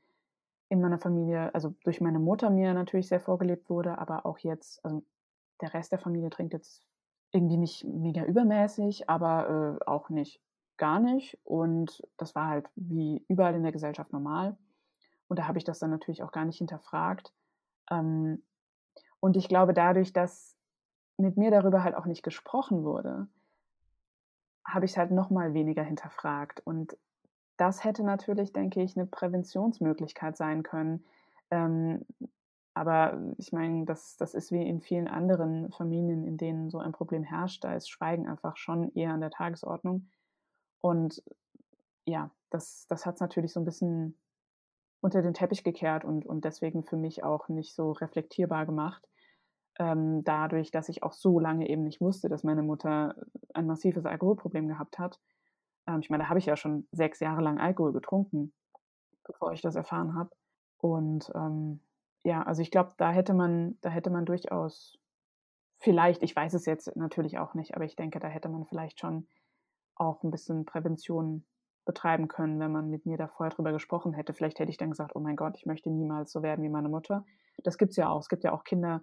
in meiner Familie, also durch meine Mutter mir natürlich sehr vorgelebt wurde, aber auch jetzt, also der Rest der Familie trinkt jetzt irgendwie nicht mega übermäßig, aber äh, auch nicht gar nicht. Und das war halt wie überall in der Gesellschaft normal. Und da habe ich das dann natürlich auch gar nicht hinterfragt. Ähm, und ich glaube, dadurch, dass mit mir darüber halt auch nicht gesprochen wurde, habe ich halt noch mal weniger hinterfragt. Und das hätte natürlich, denke ich, eine Präventionsmöglichkeit sein können. Ähm, aber ich meine, das, das ist wie in vielen anderen Familien, in denen so ein Problem herrscht. Da ist Schweigen einfach schon eher an der Tagesordnung. Und ja, das, das hat es natürlich so ein bisschen unter den Teppich gekehrt und, und deswegen für mich auch nicht so reflektierbar gemacht. Ähm, dadurch, dass ich auch so lange eben nicht wusste, dass meine Mutter ein massives Alkoholproblem gehabt hat. Ähm, ich meine, da habe ich ja schon sechs Jahre lang Alkohol getrunken, bevor ich das erfahren habe. Und ähm, ja, also ich glaube, da hätte man, da hätte man durchaus vielleicht, ich weiß es jetzt natürlich auch nicht, aber ich denke, da hätte man vielleicht schon auch ein bisschen Prävention betreiben können, wenn man mit mir da vorher drüber gesprochen hätte. Vielleicht hätte ich dann gesagt, oh mein Gott, ich möchte niemals so werden wie meine Mutter. Das gibt es ja auch. Es gibt ja auch Kinder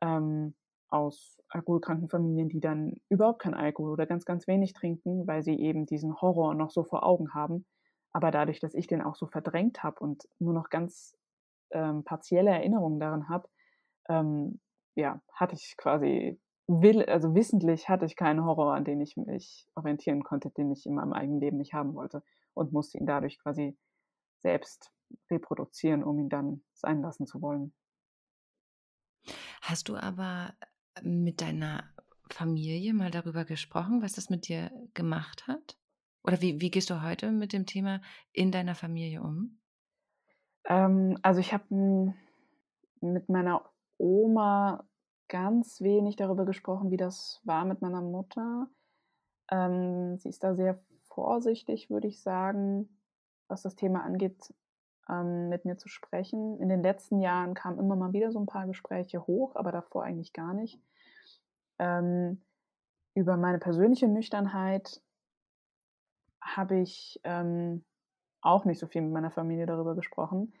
ähm, aus alkoholkranken Familien, die dann überhaupt kein Alkohol oder ganz, ganz wenig trinken, weil sie eben diesen Horror noch so vor Augen haben. Aber dadurch, dass ich den auch so verdrängt habe und nur noch ganz ähm, partielle Erinnerungen daran habe, ähm, ja, hatte ich quasi will, also wissentlich hatte ich keinen Horror, an den ich mich orientieren konnte, den ich in meinem eigenen Leben nicht haben wollte und musste ihn dadurch quasi selbst reproduzieren, um ihn dann sein lassen zu wollen. Hast du aber mit deiner Familie mal darüber gesprochen, was das mit dir gemacht hat? Oder wie, wie gehst du heute mit dem Thema in deiner Familie um? Ähm, also ich habe mit meiner Oma ganz wenig darüber gesprochen, wie das war mit meiner Mutter. Ähm, sie ist da sehr vorsichtig, würde ich sagen, was das Thema angeht, ähm, mit mir zu sprechen. In den letzten Jahren kamen immer mal wieder so ein paar Gespräche hoch, aber davor eigentlich gar nicht. Ähm, über meine persönliche Nüchternheit habe ich ähm, auch nicht so viel mit meiner Familie darüber gesprochen.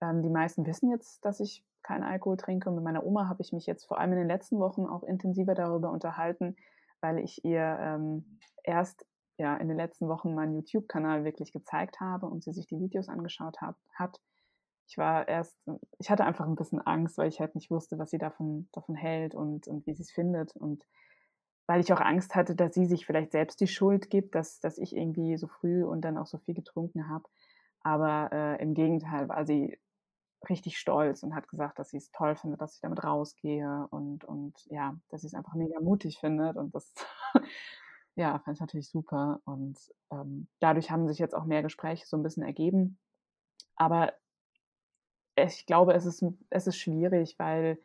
Ähm, die meisten wissen jetzt, dass ich keinen Alkohol trinke. Und mit meiner Oma habe ich mich jetzt vor allem in den letzten Wochen auch intensiver darüber unterhalten, weil ich ihr ähm, erst ja, in den letzten Wochen meinen YouTube-Kanal wirklich gezeigt habe und sie sich die Videos angeschaut hab, hat. Ich war erst, ich hatte einfach ein bisschen Angst, weil ich halt nicht wusste, was sie davon, davon hält und, und wie sie es findet. Und weil ich auch Angst hatte, dass sie sich vielleicht selbst die Schuld gibt, dass, dass ich irgendwie so früh und dann auch so viel getrunken habe. Aber äh, im Gegenteil war sie richtig stolz und hat gesagt, dass sie es toll findet, dass ich damit rausgehe und, und ja, dass sie es einfach mega mutig findet und das ja, fand ich natürlich super und ähm, dadurch haben sich jetzt auch mehr Gespräche so ein bisschen ergeben, aber ich glaube, es ist, es ist schwierig, weil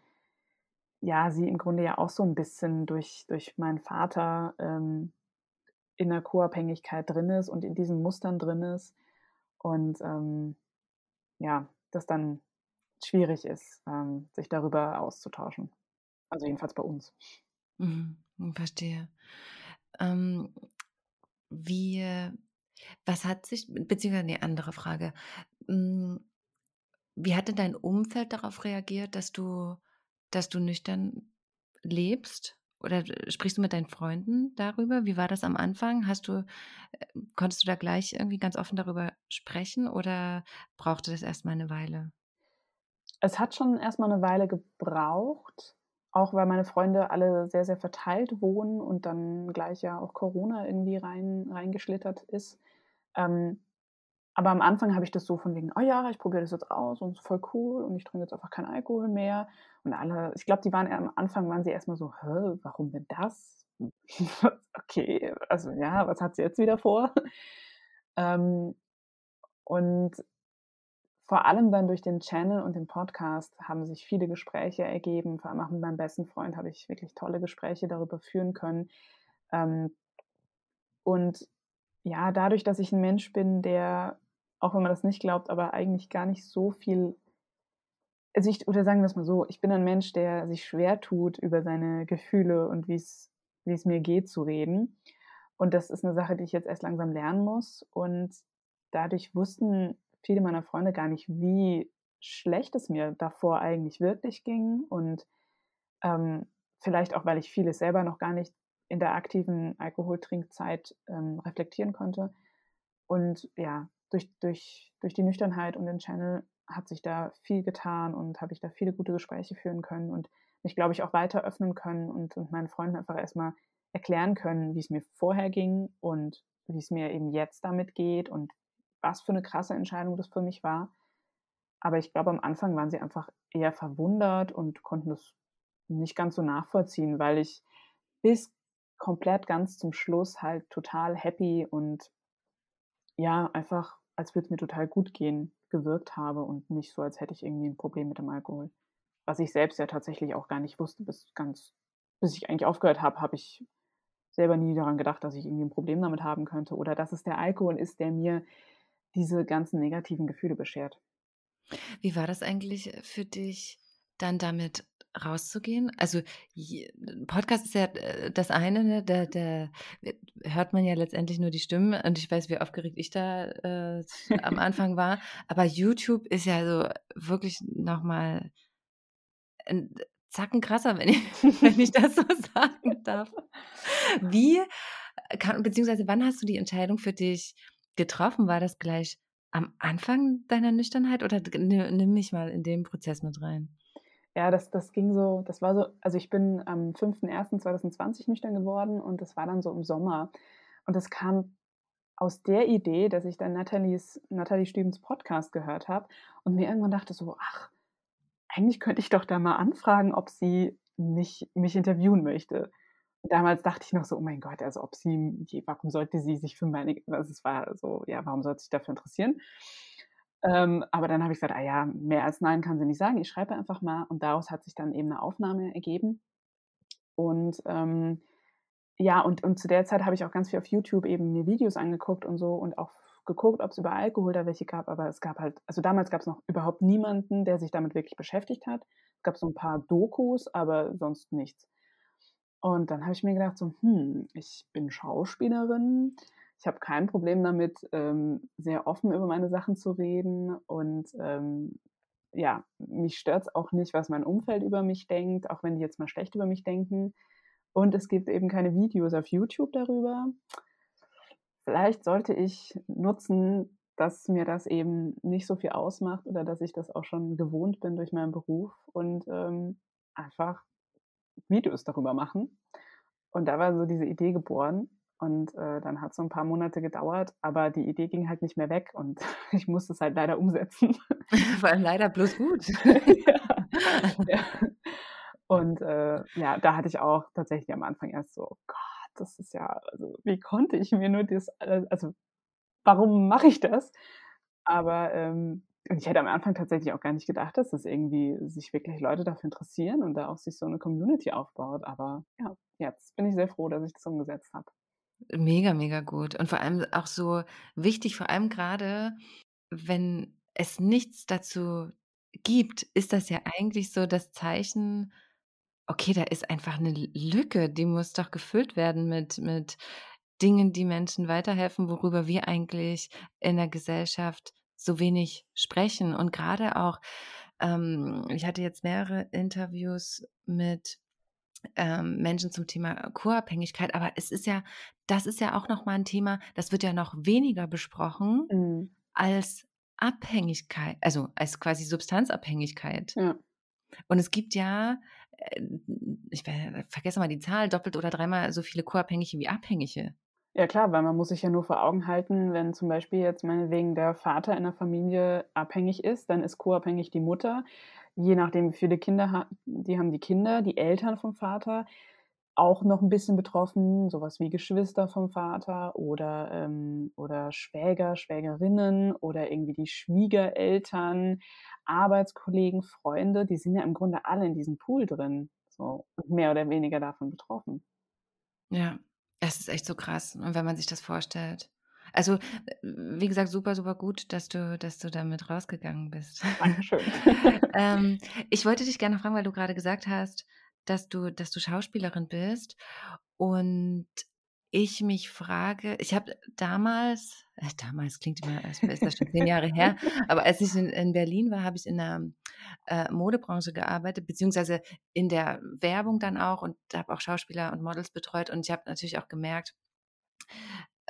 ja, sie im Grunde ja auch so ein bisschen durch, durch meinen Vater ähm, in der Co-Abhängigkeit drin ist und in diesen Mustern drin ist und ähm, ja, das dann schwierig ist, ähm, sich darüber auszutauschen. Also jedenfalls bei uns. Mhm, verstehe. Ähm, wie, was hat sich, beziehungsweise eine andere Frage, hm, wie hat denn dein Umfeld darauf reagiert, dass du, dass du nüchtern lebst? Oder sprichst du mit deinen Freunden darüber? Wie war das am Anfang? Hast du, äh, konntest du da gleich irgendwie ganz offen darüber sprechen oder brauchte das erstmal eine Weile? Es hat schon erstmal eine Weile gebraucht, auch weil meine Freunde alle sehr, sehr verteilt wohnen und dann gleich ja auch Corona irgendwie rein, reingeschlittert ist. Ähm, aber am Anfang habe ich das so von wegen, oh ja, ich probiere das jetzt aus und es ist voll cool und ich trinke jetzt einfach keinen Alkohol mehr. Und alle, ich glaube, die waren am Anfang, waren sie erstmal so, Hä, warum denn das? okay, also ja, was hat sie jetzt wieder vor? Ähm, und vor allem dann durch den Channel und den Podcast haben sich viele Gespräche ergeben. Vor allem auch mit meinem besten Freund habe ich wirklich tolle Gespräche darüber führen können, Ähm, und ja, dadurch, dass ich ein Mensch bin, der, auch wenn man das nicht glaubt, aber eigentlich gar nicht so viel also ich oder sagen wir es mal so, ich bin ein Mensch, der sich schwer tut, über seine Gefühle und wie es wie es mir geht, zu reden. Und das ist eine Sache, die ich jetzt erst langsam lernen muss. Und dadurch wussten viele meiner Freunde gar nicht, wie schlecht es mir davor eigentlich wirklich ging. Und ähm, vielleicht auch, weil ich vieles selber noch gar nicht in der aktiven Alkoholtrinkzeit ähm, reflektieren konnte. Und ja, durch, durch, durch die Nüchternheit und den Channel hat sich da viel getan und habe ich da viele gute Gespräche führen können und mich, glaube ich, auch weiter öffnen können und, und meinen Freunden einfach erstmal erklären können, wie es mir vorher ging und wie es mir eben jetzt damit geht und was für eine krasse Entscheidung das für mich war. Aber ich glaube, am Anfang waren sie einfach eher verwundert und konnten das nicht ganz so nachvollziehen, weil ich bis komplett ganz zum Schluss halt total happy und ja, einfach, als würde es mir total gut gehen, gewirkt habe und nicht so, als hätte ich irgendwie ein Problem mit dem Alkohol. Was ich selbst ja tatsächlich auch gar nicht wusste, bis ganz, bis ich eigentlich aufgehört habe, habe ich selber nie daran gedacht, dass ich irgendwie ein Problem damit haben könnte oder dass es der Alkohol ist, der mir diese ganzen negativen Gefühle beschert. Wie war das eigentlich für dich, dann damit rauszugehen? Also Podcast ist ja äh, das eine, ne? da, da hört man ja letztendlich nur die Stimmen und ich weiß, wie aufgeregt ich da äh, am Anfang war. Aber YouTube ist ja so wirklich nochmal ein Zacken krasser, wenn ich, wenn ich das so sagen darf. Wie, kann, beziehungsweise wann hast du die Entscheidung für dich getroffen? War das gleich am Anfang deiner Nüchternheit oder nimm mich mal in den Prozess mit rein? Ja, das, das ging so, das war so, also ich bin am 5.1.2020 nüchtern geworden und das war dann so im Sommer. Und das kam aus der Idee, dass ich dann Nathalies, Nathalie Stevens Podcast gehört habe und mir irgendwann dachte so, ach, eigentlich könnte ich doch da mal anfragen, ob sie nicht mich interviewen möchte. Damals dachte ich noch so, oh mein Gott, also ob sie, warum sollte sie sich für meine, also es war so, ja, warum sollte sie sich dafür interessieren? Ähm, aber dann habe ich gesagt, ah ja, mehr als Nein kann sie nicht sagen. Ich schreibe einfach mal. Und daraus hat sich dann eben eine Aufnahme ergeben. Und ähm, ja, und, und zu der Zeit habe ich auch ganz viel auf YouTube eben mir Videos angeguckt und so und auch geguckt, ob es über Alkohol da welche gab. Aber es gab halt, also damals gab es noch überhaupt niemanden, der sich damit wirklich beschäftigt hat. Es gab so ein paar Dokus, aber sonst nichts. Und dann habe ich mir gedacht, so, hm, ich bin Schauspielerin ich habe kein Problem damit, ähm, sehr offen über meine Sachen zu reden und ähm, ja, mich stört es auch nicht, was mein Umfeld über mich denkt, auch wenn die jetzt mal schlecht über mich denken. Und es gibt eben keine Videos auf YouTube darüber. Vielleicht sollte ich nutzen, dass mir das eben nicht so viel ausmacht oder dass ich das auch schon gewohnt bin durch meinen Beruf und ähm, einfach Videos darüber machen. Und da war so diese Idee geboren. Und äh, dann hat es so ein paar Monate gedauert, aber die Idee ging halt nicht mehr weg und ich musste es halt leider umsetzen. Vor allem leider bloß gut. ja, ja. Und äh, ja, da hatte ich auch tatsächlich am Anfang erst so, oh Gott, das ist ja, also wie konnte ich mir nur das, also warum mache ich das? Aber ähm, und ich hätte am Anfang tatsächlich auch gar nicht gedacht, dass das irgendwie sich wirklich Leute dafür interessieren und da auch sich so eine Community aufbaut. Aber ja, jetzt bin ich sehr froh, dass ich das umgesetzt habe. Mega, mega gut. Und vor allem auch so wichtig, vor allem gerade, wenn es nichts dazu gibt, ist das ja eigentlich so das Zeichen, okay, da ist einfach eine Lücke, die muss doch gefüllt werden mit, mit Dingen, die Menschen weiterhelfen, worüber wir eigentlich in der Gesellschaft so wenig sprechen. Und gerade auch, ähm, ich hatte jetzt mehrere Interviews mit ähm, Menschen zum Thema Co-Abhängigkeit, aber es ist ja, das ist ja auch nochmal ein Thema, das wird ja noch weniger besprochen mhm. als Abhängigkeit, also als quasi Substanzabhängigkeit. Ja. Und es gibt ja, äh, ich vergesse mal die Zahl, doppelt oder dreimal so viele Co-Abhängige wie Abhängige. Ja klar, weil man muss sich ja nur vor Augen halten, wenn zum Beispiel jetzt meinetwegen der Vater in der Familie abhängig ist, dann ist co-abhängig die Mutter je nachdem, wie viele Kinder ha die haben die Kinder, die Eltern vom Vater auch noch ein bisschen betroffen, sowas wie Geschwister vom Vater oder, ähm, oder Schwäger, Schwägerinnen oder irgendwie die Schwiegereltern, Arbeitskollegen, Freunde, die sind ja im Grunde alle in diesem Pool drin, so mehr oder weniger davon betroffen. Ja, Es ist echt so krass, und wenn man sich das vorstellt. Also, äh, wie gesagt, super, super gut, dass du dass du damit rausgegangen bist. Dankeschön. Ähm, ich wollte dich gerne fragen, weil du gerade gesagt hast, dass du dass du Schauspielerin bist und ich mich frage ich habe damals äh, damals klingt immer, als ist das schon 10 Jahre her, aber als ich in in Berlin war, habe ich in der äh, Modebranche gearbeitet, beziehungsweise in der Werbung dann auch und habe auch Schauspieler und Models betreut und ich habe natürlich auch gemerkt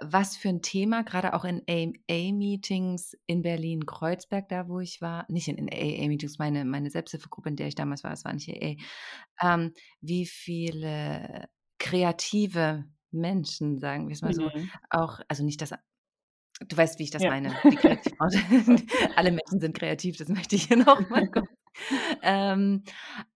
was für ein Thema, gerade auch in AA-Meetings in Berlin-Kreuzberg, da wo ich war, nicht in, in AA-Meetings, meine, meine Selbsthilfegruppe, in der ich damals war, es war nicht AA, ähm, wie viele kreative Menschen, sagen wir es mal so, Mhm. auch, also nicht das, du weißt, wie ich das Ja. meine. Alle Menschen sind kreativ, das möchte ich hier nochmal ähm,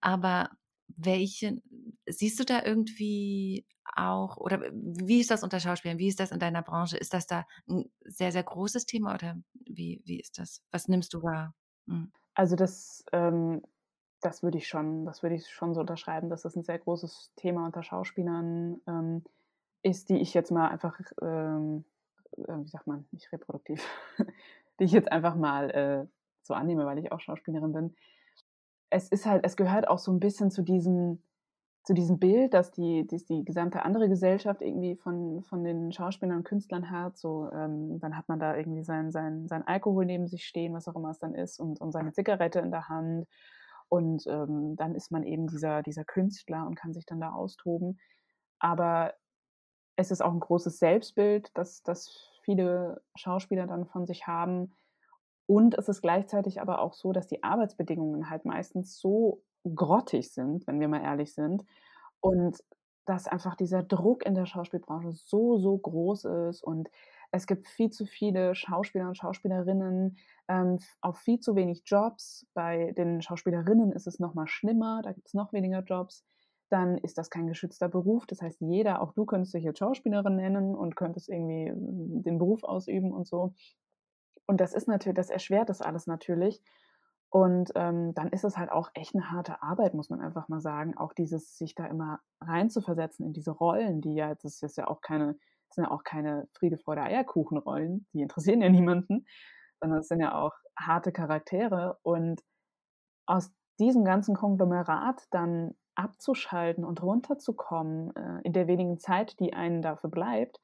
aber welche, siehst du da irgendwie auch, oder wie ist das unter Schauspielern? Wie ist das in deiner Branche? Ist das da ein sehr, sehr großes Thema oder wie, wie ist das? Was nimmst du wahr? Mhm. Also das, ähm, das würde ich schon, das würde ich schon so unterschreiben, dass das ein sehr großes Thema unter Schauspielern ähm, ist, die ich jetzt mal einfach, ähm, äh, wie sagt man, nicht reproduktiv, die ich jetzt einfach mal äh, so annehme, weil ich auch Schauspielerin bin. Es ist halt, es gehört auch so ein bisschen zu diesem, zu diesem Bild, dass die, dass die gesamte andere Gesellschaft irgendwie von, von den Schauspielern und Künstlern hat. So, ähm, dann hat man da irgendwie sein, sein, sein Alkohol neben sich stehen, was auch immer es dann ist, und, und seine Zigarette in der Hand. Und ähm, dann ist man eben dieser, dieser Künstler und kann sich dann da austoben. Aber es ist auch ein großes Selbstbild, das, das viele Schauspieler dann von sich haben. Und es ist gleichzeitig aber auch so, dass die Arbeitsbedingungen halt meistens so grottig sind, wenn wir mal ehrlich sind. Und dass einfach dieser Druck in der Schauspielbranche so, so groß ist. Und es gibt viel zu viele Schauspieler und Schauspielerinnen ähm, auf viel zu wenig Jobs. Bei den Schauspielerinnen ist es noch mal schlimmer, da gibt es noch weniger Jobs. Dann ist das kein geschützter Beruf. Das heißt, jeder, auch du könntest dich jetzt Schauspielerin nennen und könntest irgendwie äh, den Beruf ausüben und so. Und das ist natürlich, das erschwert das alles natürlich. Und ähm, dann ist es halt auch echt eine harte Arbeit, muss man einfach mal sagen. Auch dieses, sich da immer reinzuversetzen in diese Rollen, die ja, das ist ja auch keine, sind ja auch keine Friede, Freude, Eierkuchenrollen, die interessieren ja niemanden, sondern es sind ja auch harte Charaktere. Und aus diesem ganzen Konglomerat dann abzuschalten und runterzukommen äh, in der wenigen Zeit, die einen dafür bleibt,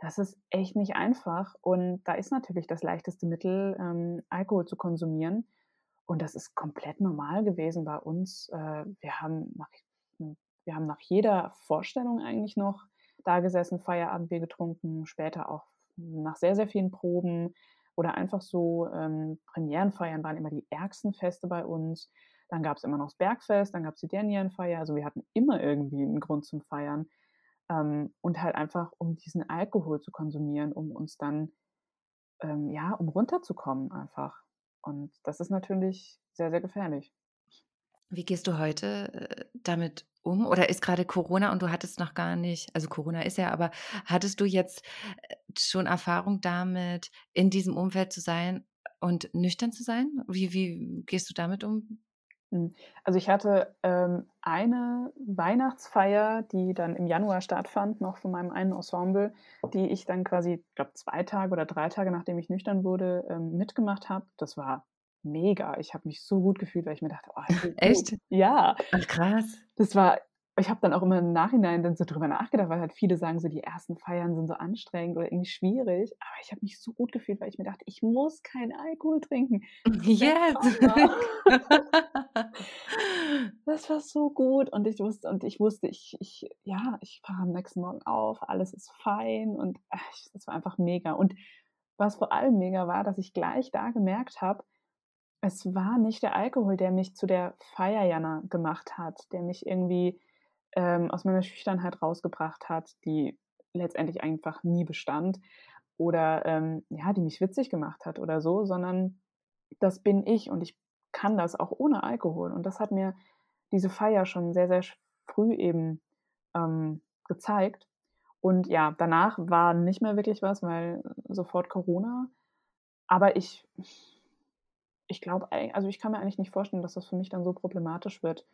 das ist echt nicht einfach. Und da ist natürlich das leichteste Mittel, ähm, Alkohol zu konsumieren. Und das ist komplett normal gewesen bei uns. Äh, wir, haben nach, wir haben nach jeder Vorstellung eigentlich noch da gesessen, Feierabendbier getrunken, später auch nach sehr, sehr vielen Proben oder einfach so ähm, Premierenfeiern waren immer die ärgsten Feste bei uns. Dann gab es immer noch das Bergfest, dann gab es die Dernierenfeier. Also wir hatten immer irgendwie einen Grund zum Feiern. Ähm, und halt einfach, um diesen Alkohol zu konsumieren, um uns dann, ähm, ja, um runterzukommen einfach. Und das ist natürlich sehr, sehr gefährlich. Wie gehst du heute äh, damit um? Oder ist gerade Corona und du hattest noch gar nicht, also Corona ist ja, aber hattest du jetzt äh, schon Erfahrung damit, in diesem Umfeld zu sein und nüchtern zu sein? Wie, wie gehst du damit um? Hm, also ich hatte ähm, eine Weihnachtsfeier, die dann im Januar stattfand, noch von meinem einen Ensemble, die ich dann quasi, ich glaube, zwei Tage oder drei Tage, nachdem ich nüchtern wurde, ähm, mitgemacht habe. Das war mega. Ich habe mich so gut gefühlt, weil ich mir dachte, oh, Echt? Ja. Ach, krass. Das war ich habe dann auch immer im Nachhinein dann so drüber nachgedacht, weil halt viele sagen so, die ersten Feiern sind so anstrengend oder irgendwie schwierig. Aber ich habe mich so gut gefühlt, weil ich mir dachte, ich muss keinen Alkohol trinken. Yes. das war so gut und ich wusste und ich wusste, ich, ich ja, ich fahre am nächsten Morgen auf, alles ist fein und das war einfach mega. Und was vor allem mega war, dass ich gleich da gemerkt habe, es war nicht der Alkohol, der mich zu der Feierjana gemacht hat, der mich irgendwie ähm, aus meiner Schüchternheit rausgebracht hat, die letztendlich einfach nie bestand oder ähm, ja, die mich witzig gemacht hat oder so, sondern das bin ich und ich kann das auch ohne Alkohol. Und das hat mir diese Feier schon sehr, sehr früh eben ähm, gezeigt. Und ja, danach war nicht mehr wirklich was, weil sofort Corona. Aber ich, ich glaube, also ich kann mir eigentlich nicht vorstellen, dass das für mich dann so problematisch wird.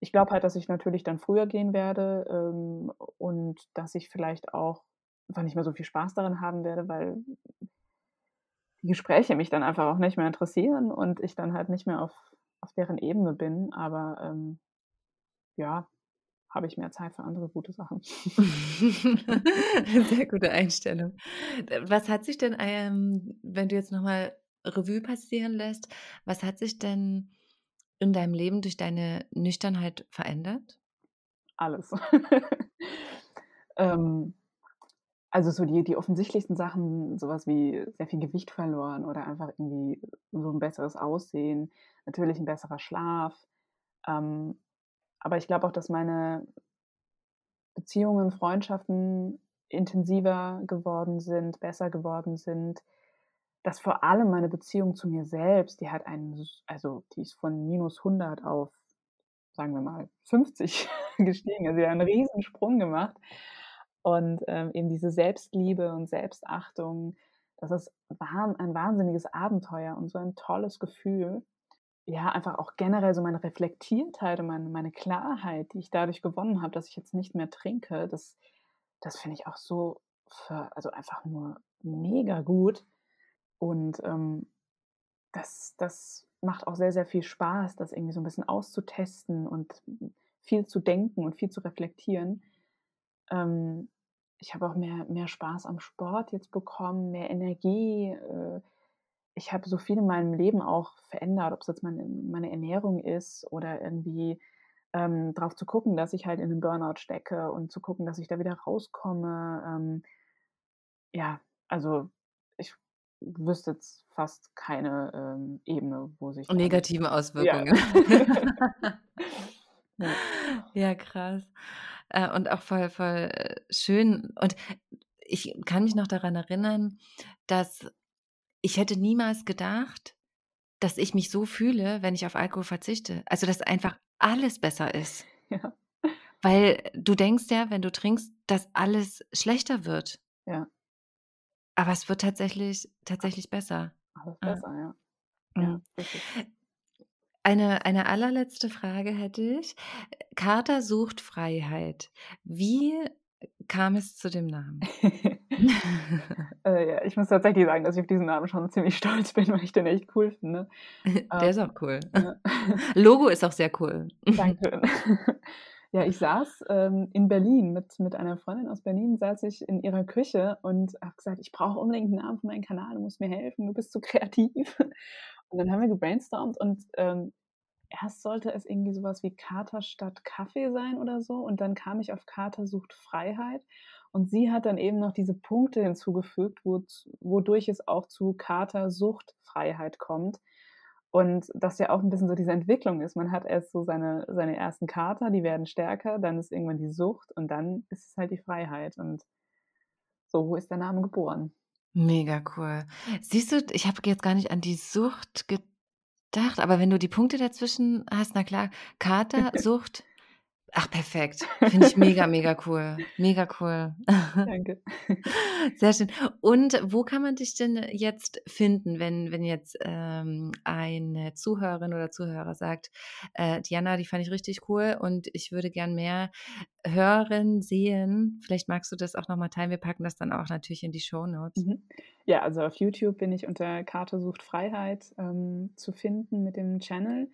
Ich glaube halt, dass ich natürlich dann früher gehen werde ähm, und dass ich vielleicht auch einfach nicht mehr so viel Spaß daran haben werde, weil die Gespräche mich dann einfach auch nicht mehr interessieren und ich dann halt nicht mehr auf, auf deren Ebene bin. Aber ähm, ja, habe ich mehr Zeit für andere gute Sachen. Sehr gute Einstellung. Was hat sich denn, ähm, wenn du jetzt nochmal Revue passieren lässt, was hat sich denn in deinem Leben durch deine Nüchternheit verändert? Alles. ähm, also so die, die offensichtlichsten Sachen, sowas wie sehr viel Gewicht verloren oder einfach irgendwie so ein besseres Aussehen, natürlich ein besserer Schlaf. Ähm, aber ich glaube auch, dass meine Beziehungen, Freundschaften intensiver geworden sind, besser geworden sind. Dass vor allem meine Beziehung zu mir selbst, die hat einen, also die ist von minus 100 auf, sagen wir mal, 50 gestiegen. Also sie hat einen Riesensprung gemacht. Und ähm, eben diese Selbstliebe und Selbstachtung, das ist ein wahnsinniges Abenteuer und so ein tolles Gefühl. Ja, einfach auch generell so meine Reflektiertheit und meine, meine Klarheit, die ich dadurch gewonnen habe, dass ich jetzt nicht mehr trinke, das, das finde ich auch so, für, also einfach nur mega gut. Und ähm, das, das macht auch sehr, sehr viel Spaß, das irgendwie so ein bisschen auszutesten und viel zu denken und viel zu reflektieren. Ähm, ich habe auch mehr, mehr Spaß am Sport jetzt bekommen, mehr Energie. Äh, ich habe so viel in meinem Leben auch verändert, ob es jetzt meine, meine Ernährung ist oder irgendwie ähm, darauf zu gucken, dass ich halt in einen Burnout stecke und zu gucken, dass ich da wieder rauskomme. Ähm, ja, also wüsste jetzt fast keine ähm, Ebene, wo sich. Negativen Auswirkungen. Ja. ja. ja, krass. Äh, und auch voll, voll äh, schön. Und ich kann mich noch daran erinnern, dass ich hätte niemals gedacht, dass ich mich so fühle, wenn ich auf Alkohol verzichte. Also, dass einfach alles besser ist. Ja. Weil du denkst ja, wenn du trinkst, dass alles schlechter wird. Ja. Aber es wird tatsächlich, tatsächlich besser. Alles besser, ja. ja. ja eine, eine allerletzte Frage hätte ich. Carter sucht Freiheit. Wie kam es zu dem Namen? äh, ja, ich muss tatsächlich sagen, dass ich auf diesen Namen schon ziemlich stolz bin, weil ich den echt cool finde. Der ähm, ist auch cool. Ja. Logo ist auch sehr cool. Danke. Ja, ich saß ähm, in Berlin mit, mit einer Freundin aus Berlin, saß ich in ihrer Küche und habe gesagt, ich brauche unbedingt einen Namen für meinen Kanal, du musst mir helfen, du bist so kreativ. Und dann haben wir gebrainstormt und ähm, erst sollte es irgendwie sowas wie Kater statt Kaffee sein oder so. Und dann kam ich auf Kater sucht Freiheit. Und sie hat dann eben noch diese Punkte hinzugefügt, wo, wodurch es auch zu Kater Sucht Freiheit kommt. Und das ja auch ein bisschen so diese Entwicklung ist. Man hat erst so seine, seine ersten Kater, die werden stärker, dann ist irgendwann die Sucht und dann ist es halt die Freiheit. Und so ist der Name geboren. Mega cool. Siehst du, ich habe jetzt gar nicht an die Sucht gedacht, aber wenn du die Punkte dazwischen hast, na klar, Kater, Sucht, Ach, perfekt. Finde ich mega, mega cool. Mega cool. Danke. Sehr schön. Und wo kann man dich denn jetzt finden, wenn, wenn jetzt ähm, eine Zuhörerin oder Zuhörer sagt, äh, Diana, die fand ich richtig cool und ich würde gern mehr hören, sehen. Vielleicht magst du das auch nochmal teilen. Wir packen das dann auch natürlich in die Show Notes. Mhm. Ja, also auf YouTube bin ich unter Karte sucht Freiheit ähm, zu finden mit dem Channel.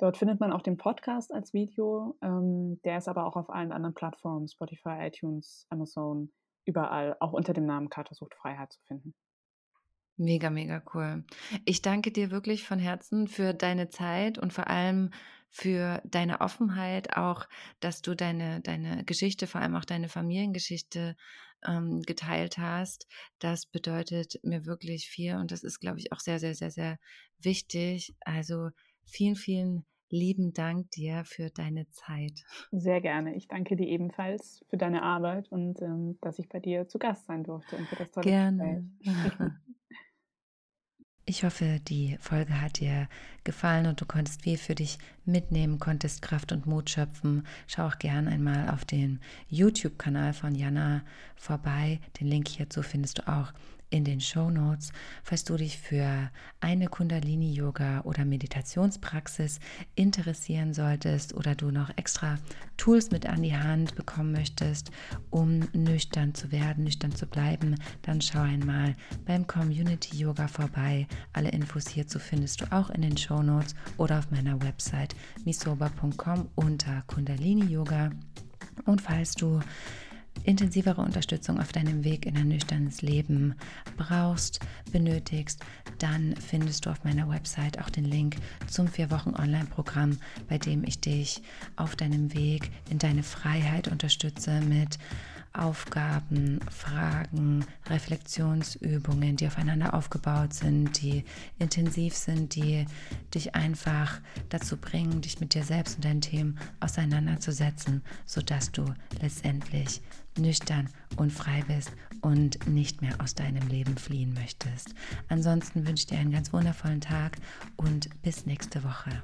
Dort findet man auch den Podcast als Video. Ähm, der ist aber auch auf allen anderen Plattformen, Spotify, iTunes, Amazon, überall, auch unter dem Namen Katersucht Freiheit zu finden. Mega, mega cool. Ich danke dir wirklich von Herzen für deine Zeit und vor allem für deine Offenheit, auch, dass du deine, deine Geschichte, vor allem auch deine Familiengeschichte ähm, geteilt hast. Das bedeutet mir wirklich viel und das ist, glaube ich, auch sehr, sehr, sehr, sehr wichtig. Also vielen, vielen lieben Dank dir für deine Zeit. Sehr gerne. Ich danke dir ebenfalls für deine Arbeit und ähm, dass ich bei dir zu Gast sein durfte und für das tolle gerne. Gespräch. Ich hoffe, die Folge hat dir gefallen und du konntest viel für dich mitnehmen, konntest Kraft und Mut schöpfen. Schau auch gern einmal auf den YouTube-Kanal von Jana vorbei. Den Link hierzu findest du auch in den Show Notes. Falls du dich für eine Kundalini-Yoga oder Meditationspraxis interessieren solltest oder du noch extra Tools mit an die Hand bekommen möchtest, um nüchtern zu werden, nüchtern zu bleiben, dann schau einmal beim Community Yoga vorbei. Alle Infos hierzu findest du auch in den Show Notes oder auf meiner Website misoba.com unter Kundalini Yoga. Und falls du intensivere Unterstützung auf deinem Weg in ein nüchternes Leben brauchst, benötigst, dann findest du auf meiner Website auch den Link zum vier Wochen Online-Programm, bei dem ich dich auf deinem Weg in deine Freiheit unterstütze mit Aufgaben, Fragen, Reflexionsübungen, die aufeinander aufgebaut sind, die intensiv sind, die dich einfach dazu bringen, dich mit dir selbst und deinen Themen auseinanderzusetzen, sodass du letztendlich nüchtern und frei bist und nicht mehr aus deinem Leben fliehen möchtest. Ansonsten wünsche ich dir einen ganz wundervollen Tag und bis nächste Woche.